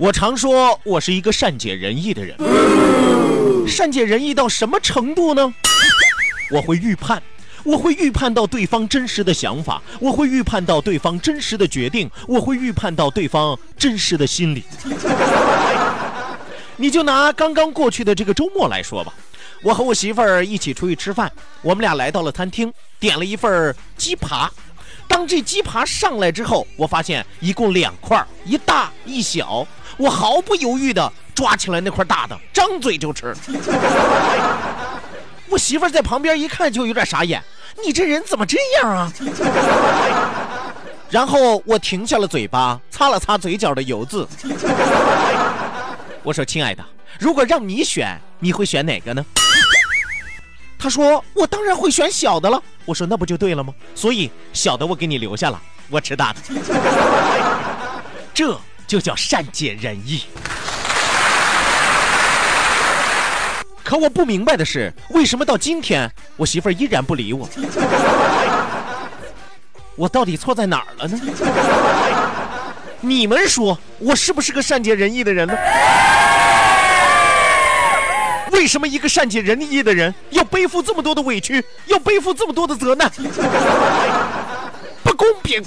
我常说，我是一个善解人意的人。善解人意到什么程度呢？我会预判，我会预判到对方真实的想法，我会预判到对方真实的决定，我会预判到对方真实的心理。你就拿刚刚过去的这个周末来说吧，我和我媳妇儿一起出去吃饭，我们俩来到了餐厅，点了一份鸡扒。当这鸡扒上来之后，我发现一共两块，一大一小。我毫不犹豫地抓起来那块大的，张嘴就吃。我媳妇在旁边一看就有点傻眼，你这人怎么这样啊？然后我停下了嘴巴，擦了擦嘴角的油渍。我说：“亲爱的，如果让你选，你会选哪个呢？”他说：“我当然会选小的了。”我说：“那不就对了吗？所以小的我给你留下了，我吃大的。”这。就叫善解人意。可我不明白的是，为什么到今天我媳妇儿依然不理我？我到底错在哪儿了呢？你们说我是不是个善解人意的人呢？为什么一个善解人意的人要背负这么多的委屈，要背负这么多的责难？不公平！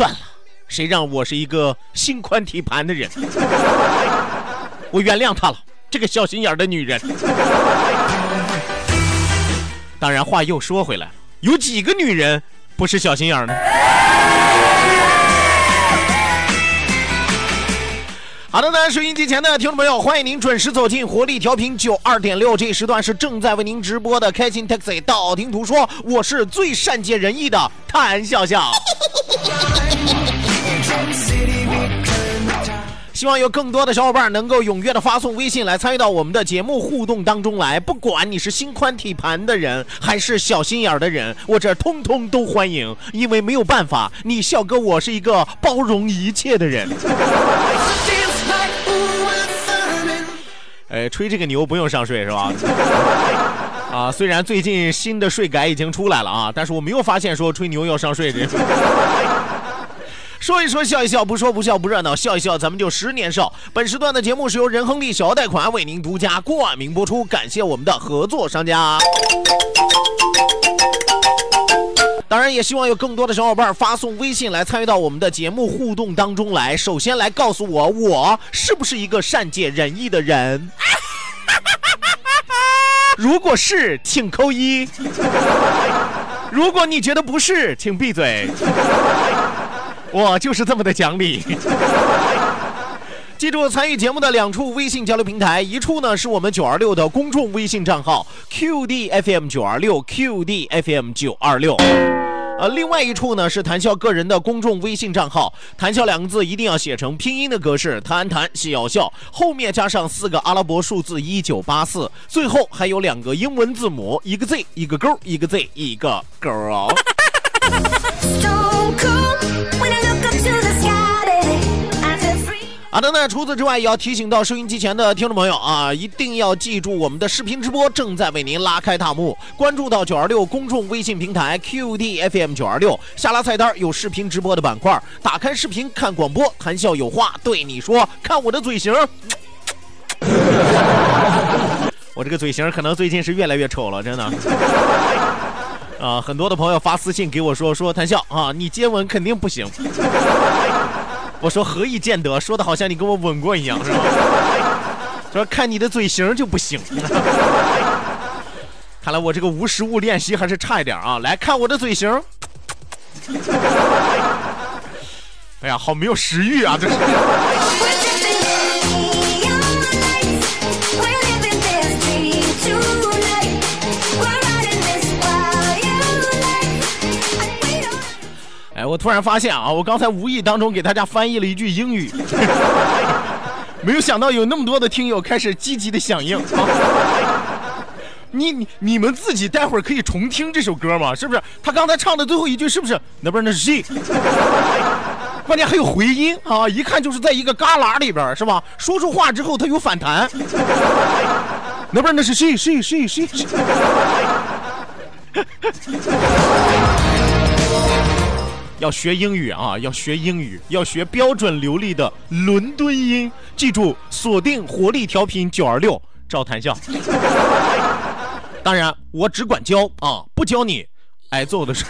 算了，谁让我是一个心宽体盘的人，我原谅她了，这个小心眼的女人。当然，话又说回来，有几个女人不是小心眼呢？好的呢，收音机前的听众朋友，欢迎您准时走进活力调频九二点六，这一时段是正在为您直播的开心 taxi，道听途说，我是最善解人意的谭笑笑。希望有更多的小伙伴能够踊跃的发送微信来参与到我们的节目互动当中来，不管你是心宽体盘的人还是小心眼的人，我这通通都欢迎，因为没有办法，你笑哥我是一个包容一切的人。哎，吹这个牛不用上税是吧？啊，虽然最近新的税改已经出来了啊，但是我没有发现说吹牛要上税这。说一说笑一笑，不说不笑不热闹，笑一笑咱们就十年少。本时段的节目是由仁亨利小额贷款为您独家冠名播出，感谢我们的合作商家。当然，也希望有更多的小伙伴发送微信来参与到我们的节目互动当中来。首先来告诉我，我是不是一个善解人意的人？如果是，请扣一；如果你觉得不是，请闭嘴。我就是这么的讲理。记住参与节目的两处微信交流平台，一处呢是我们九二六的公众微信账号 QDFM 九二六 QDFM 九二六。呃，另外一处呢是谈笑个人的公众微信账号，谈笑两个字一定要写成拼音的格式，谈谈笑笑，后面加上四个阿拉伯数字一九八四，最后还有两个英文字母，一个 Z 一个勾，一个 Z 一个勾。好的，那除此之外，也要提醒到收音机前的听众朋友啊，一定要记住我们的视频直播正在为您拉开大幕。关注到九二六公众微信平台 QDFM 九二六，下拉菜单有视频直播的板块，打开视频看广播，谈笑有话对你说，看我的嘴型。我这个嘴型可能最近是越来越丑了，真的。啊，很多的朋友发私信给我说说谈笑啊，你接吻肯定不行。我说何以见得？说的好像你跟我吻过一样，是吧？说看你的嘴型就不行。看来我这个无实物练习还是差一点啊！来看我的嘴型。哎呀，好没有食欲啊！这是。我突然发现啊，我刚才无意当中给大家翻译了一句英语，没有想到有那么多的听友开始积极的响应啊！你你你们自己待会儿可以重听这首歌吗？是不是？他刚才唱的最后一句是不是？那不是那是谁？关键还有回音啊！一看就是在一个旮旯里边，是吧？说出话之后他有反弹，那不是那是谁谁谁谁？要学英语啊！要学英语，要学标准流利的伦敦音。记住，锁定活力调频九二六，赵谈笑。当然，我只管教啊，不教你挨揍的事。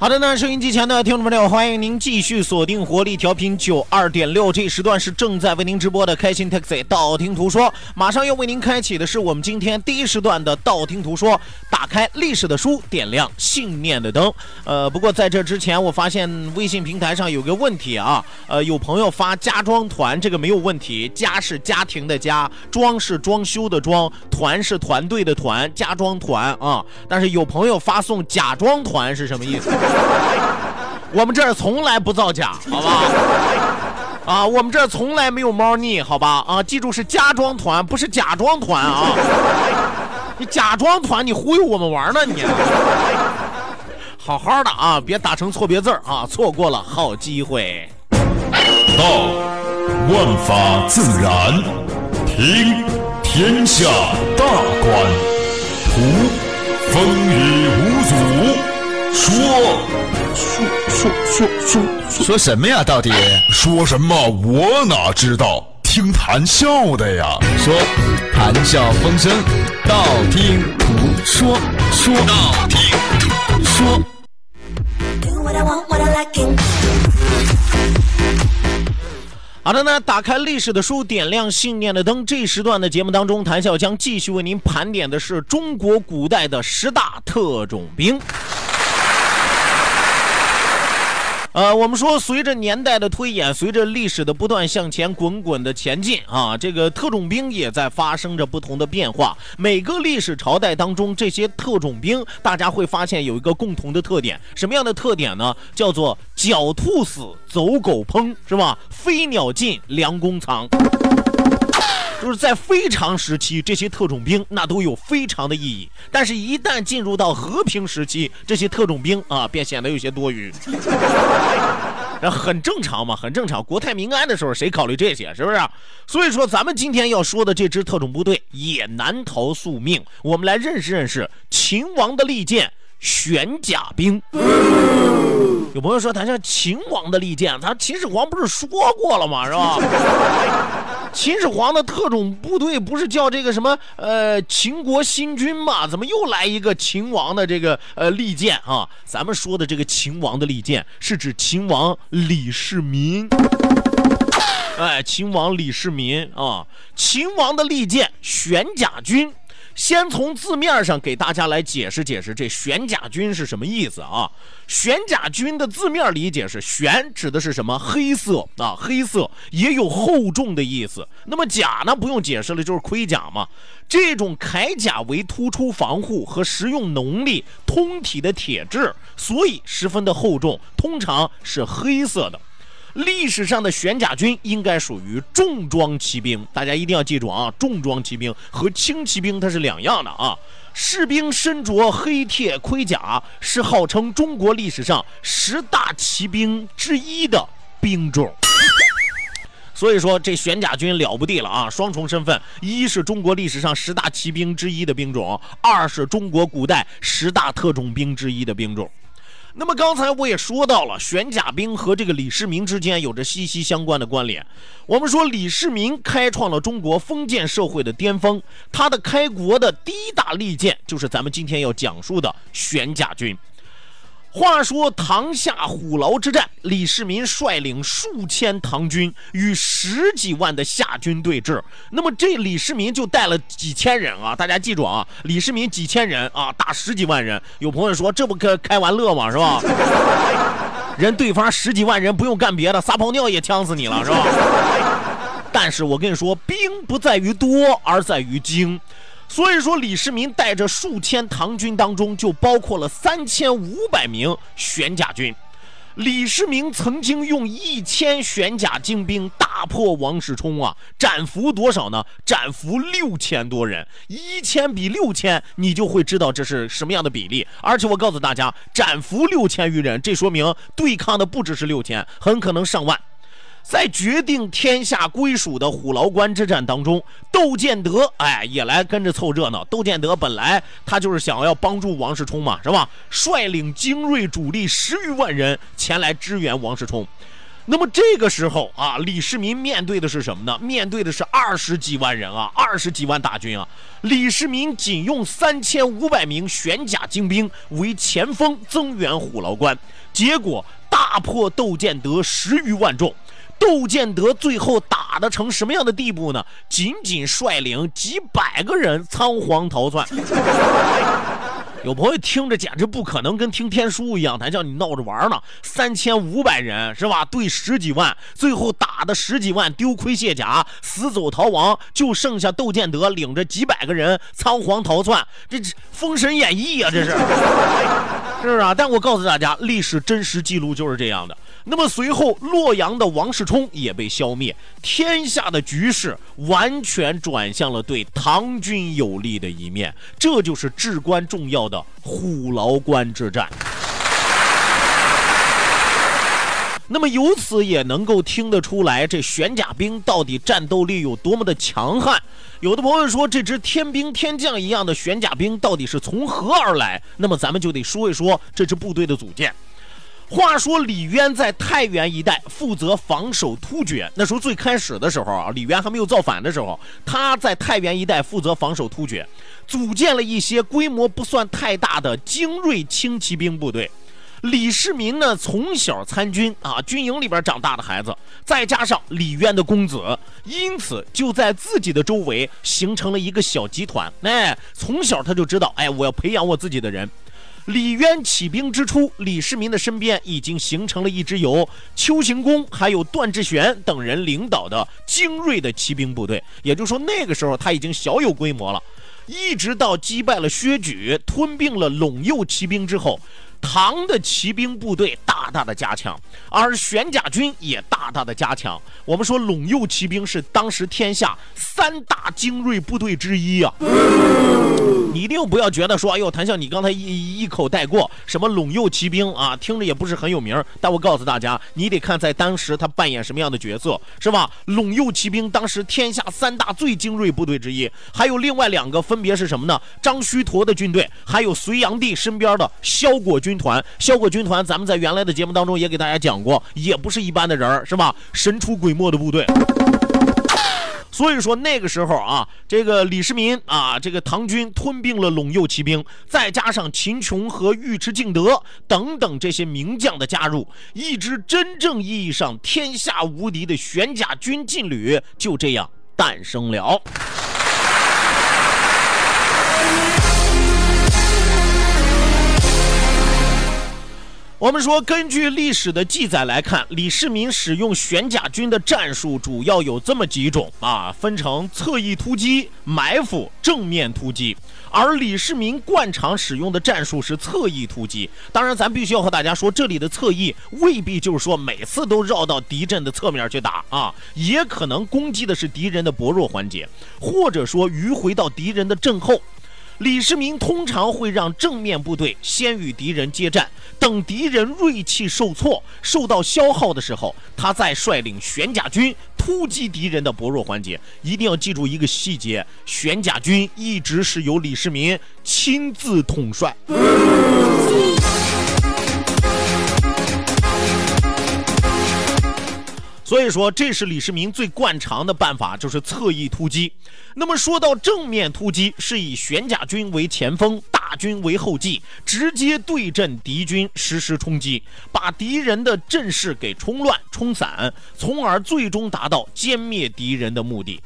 好的呢，收音机前的听众朋友，欢迎您继续锁定活力调频九二点六，这时段是正在为您直播的开心 taxi 道听途说，马上要为您开启的是我们今天第一时段的道听途说，打开历史的书，点亮信念的灯。呃，不过在这之前，我发现微信平台上有个问题啊，呃，有朋友发家装团，这个没有问题，家是家庭的家，装是装修的装，团是团队的团，家装团啊，但是有朋友发送假装团是什么意思？我们这儿从来不造假，好吧？啊，我们这儿从来没有猫腻，好吧？啊，记住是家装团，不是假装团啊！你假装团，你忽悠我们玩呢？你好好的啊，别打成错别字啊，错过了好机会。道，万法自然；听，天下大观；图，风雨无。说说说说说说什么呀？到底说什么？我哪知道？听谈笑的呀。说谈笑风生，道听途说，说道听途说。好的呢，打开历史的书，点亮信念的灯。这时段的节目当中，谈笑将继续为您盘点的是中国古代的十大特种兵。呃，我们说，随着年代的推演，随着历史的不断向前滚滚的前进啊，这个特种兵也在发生着不同的变化。每个历史朝代当中，这些特种兵，大家会发现有一个共同的特点，什么样的特点呢？叫做狡兔死，走狗烹，是吧？飞鸟尽，良弓藏。就是在非常时期，这些特种兵那都有非常的意义，但是，一旦进入到和平时期，这些特种兵啊，便显得有些多余。那很正常嘛，很正常。国泰民安的时候，谁考虑这些？是不是？所以说，咱们今天要说的这支特种部队也难逃宿命。我们来认识认识秦王的利剑——玄甲兵。有朋友说，他像秦王的利剑，他秦始皇不是说过了吗？是吧？秦始皇的特种部队不是叫这个什么呃秦国新军吗？怎么又来一个秦王的这个呃利剑啊？咱们说的这个秦王的利剑是指秦王李世民。哎，秦王李世民啊，秦王的利剑玄甲军。先从字面上给大家来解释解释，这玄甲军是什么意思啊？玄甲军的字面理解是玄指的是什么？黑色啊，黑色也有厚重的意思。那么甲呢？不用解释了，就是盔甲嘛。这种铠甲为突出防护和实用能力、通体的铁质，所以十分的厚重，通常是黑色的。历史上的玄甲军应该属于重装骑兵，大家一定要记住啊！重装骑兵和轻骑兵它是两样的啊。士兵身着黑铁盔甲，是号称中国历史上十大骑兵之一的兵种。所以说，这玄甲军了不地了啊！双重身份：一是中国历史上十大骑兵之一的兵种，二是中国古代十大特种兵之一的兵种。那么刚才我也说到了，玄甲兵和这个李世民之间有着息息相关的关联。我们说李世民开创了中国封建社会的巅峰，他的开国的第一大利剑就是咱们今天要讲述的玄甲军。话说唐夏虎牢之战，李世民率领数千唐军与十几万的夏军对峙。那么这李世民就带了几千人啊！大家记住啊，李世民几千人啊，打十几万人。有朋友说这不开开玩乐吗？是吧？人对方十几万人不用干别的，撒泡尿也呛死你了，是吧？但是我跟你说，兵不在于多，而在于精。所以说，李世民带着数千唐军当中，就包括了三千五百名玄甲军。李世民曾经用一千玄甲精兵大破王世充啊，斩俘多少呢？斩俘六千多人，一千比六千，你就会知道这是什么样的比例。而且我告诉大家，斩俘六千余人，这说明对抗的不只是六千，很可能上万。在决定天下归属的虎牢关之战当中，窦建德哎也来跟着凑热闹。窦建德本来他就是想要帮助王世充嘛，是吧？率领精锐主力十余万人前来支援王世充。那么这个时候啊，李世民面对的是什么呢？面对的是二十几万人啊，二十几万大军啊。李世民仅用三千五百名玄甲精兵为前锋增援虎牢关，结果大破窦建德十余万众。窦建德最后打得成什么样的地步呢？仅仅率领几百个人仓皇逃窜。有朋友听着简直不可能，跟听天书一样，他叫你闹着玩呢。三千五百人是吧？对十几万，最后打的十几万丢盔卸甲，死走逃亡，就剩下窦建德领着几百个人仓皇逃窜。这《封神演义》啊，这是，是啊？但我告诉大家，历史真实记录就是这样的。那么随后，洛阳的王世充也被消灭，天下的局势完全转向了对唐军有利的一面，这就是至关重要的虎牢关之战。那么由此也能够听得出来，这玄甲兵到底战斗力有多么的强悍。有的朋友说，这支天兵天将一样的玄甲兵到底是从何而来？那么咱们就得说一说这支部队的组建。话说李渊在太原一带负责防守突厥，那时候最开始的时候啊，李渊还没有造反的时候，他在太原一带负责防守突厥，组建了一些规模不算太大的精锐轻骑兵部队。李世民呢，从小参军啊，军营里边长大的孩子，再加上李渊的公子，因此就在自己的周围形成了一个小集团。哎，从小他就知道，哎，我要培养我自己的人。李渊起兵之初，李世民的身边已经形成了一支由丘行恭还有段志玄等人领导的精锐的骑兵部队。也就是说，那个时候他已经小有规模了。一直到击败了薛举，吞并了陇右骑兵之后。唐的骑兵部队大大的加强，而玄甲军也大大的加强。我们说陇右骑兵是当时天下三大精锐部队之一啊！你一定不要觉得说，哎呦，谭笑，你刚才一一口带过什么陇右骑兵啊，听着也不是很有名。但我告诉大家，你得看在当时他扮演什么样的角色，是吧？陇右骑兵当时天下三大最精锐部队之一，还有另外两个分别是什么呢？张须陀的军队，还有隋炀帝身边的萧果军。军团，萧果军团，咱们在原来的节目当中也给大家讲过，也不是一般的人儿是吧？神出鬼没的部队。所以说那个时候啊，这个李世民啊，这个唐军吞并了陇右骑兵，再加上秦琼和尉迟敬德等等这些名将的加入，一支真正意义上天下无敌的玄甲军劲旅就这样诞生了。我们说，根据历史的记载来看，李世民使用玄甲军的战术主要有这么几种啊，分成侧翼突击、埋伏、正面突击。而李世民惯常使用的战术是侧翼突击。当然，咱必须要和大家说，这里的侧翼未必就是说每次都绕到敌阵的侧面去打啊，也可能攻击的是敌人的薄弱环节，或者说迂回到敌人的阵后。李世民通常会让正面部队先与敌人接战，等敌人锐气受挫、受到消耗的时候，他再率领玄甲军突击敌人的薄弱环节。一定要记住一个细节：玄甲军一直是由李世民亲自统帅。所以说，这是李世民最惯常的办法，就是侧翼突击。那么说到正面突击，是以玄甲军为前锋，大军为后继，直接对阵敌军，实施冲击，把敌人的阵势给冲乱、冲散，从而最终达到歼灭敌人的目的。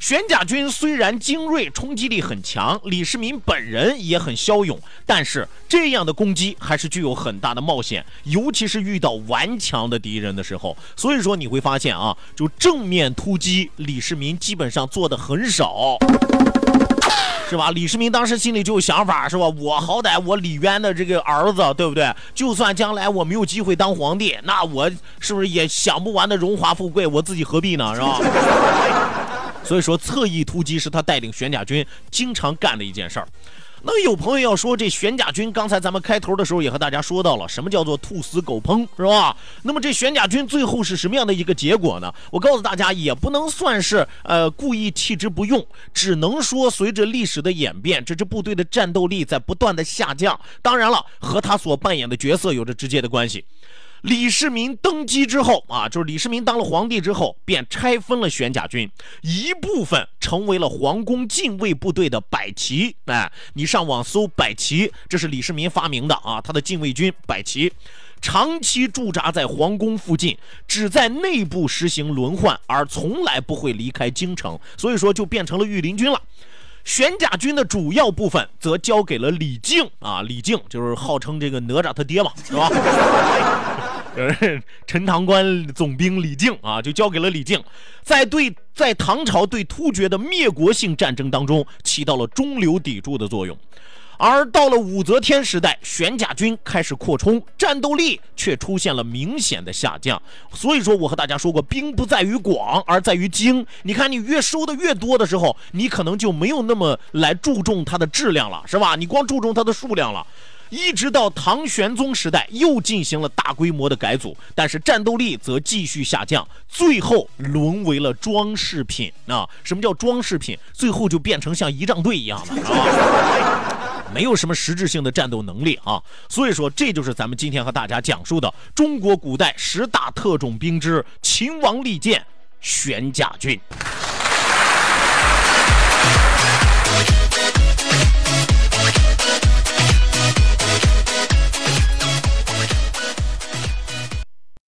玄甲军虽然精锐，冲击力很强，李世民本人也很骁勇，但是这样的攻击还是具有很大的冒险，尤其是遇到顽强的敌人的时候。所以说你会发现啊，就正面突击，李世民基本上做的很少，是吧？李世民当时心里就有想法，是吧？我好歹我李渊的这个儿子，对不对？就算将来我没有机会当皇帝，那我是不是也享不完的荣华富贵？我自己何必呢？是吧？所以说，侧翼突击是他带领玄甲军经常干的一件事儿。那有朋友要说，这玄甲军刚才咱们开头的时候也和大家说到了，什么叫做兔死狗烹，是吧？那么这玄甲军最后是什么样的一个结果呢？我告诉大家，也不能算是呃故意弃之不用，只能说随着历史的演变，这支部队的战斗力在不断的下降。当然了，和他所扮演的角色有着直接的关系。李世民登基之后啊，就是李世民当了皇帝之后，便拆分了玄甲军，一部分成为了皇宫禁卫部队的百旗。哎，你上网搜百旗，这是李世民发明的啊，他的禁卫军百旗，长期驻扎在皇宫附近，只在内部实行轮换，而从来不会离开京城，所以说就变成了御林军了。玄甲军的主要部分则交给了李靖啊，李靖就是号称这个哪吒他爹嘛，是吧？陈塘关总兵李靖啊，就交给了李靖，在对在唐朝对突厥的灭国性战争当中起到了中流砥柱的作用。而到了武则天时代，玄甲军开始扩充，战斗力却出现了明显的下降。所以说，我和大家说过，兵不在于广，而在于精。你看，你越收的越多的时候，你可能就没有那么来注重它的质量了，是吧？你光注重它的数量了。一直到唐玄宗时代，又进行了大规模的改组，但是战斗力则继续下降，最后沦为了装饰品。啊，什么叫装饰品？最后就变成像仪仗队一样的，啊，没有什么实质性的战斗能力啊。所以说，这就是咱们今天和大家讲述的中国古代十大特种兵之秦王利剑玄甲军。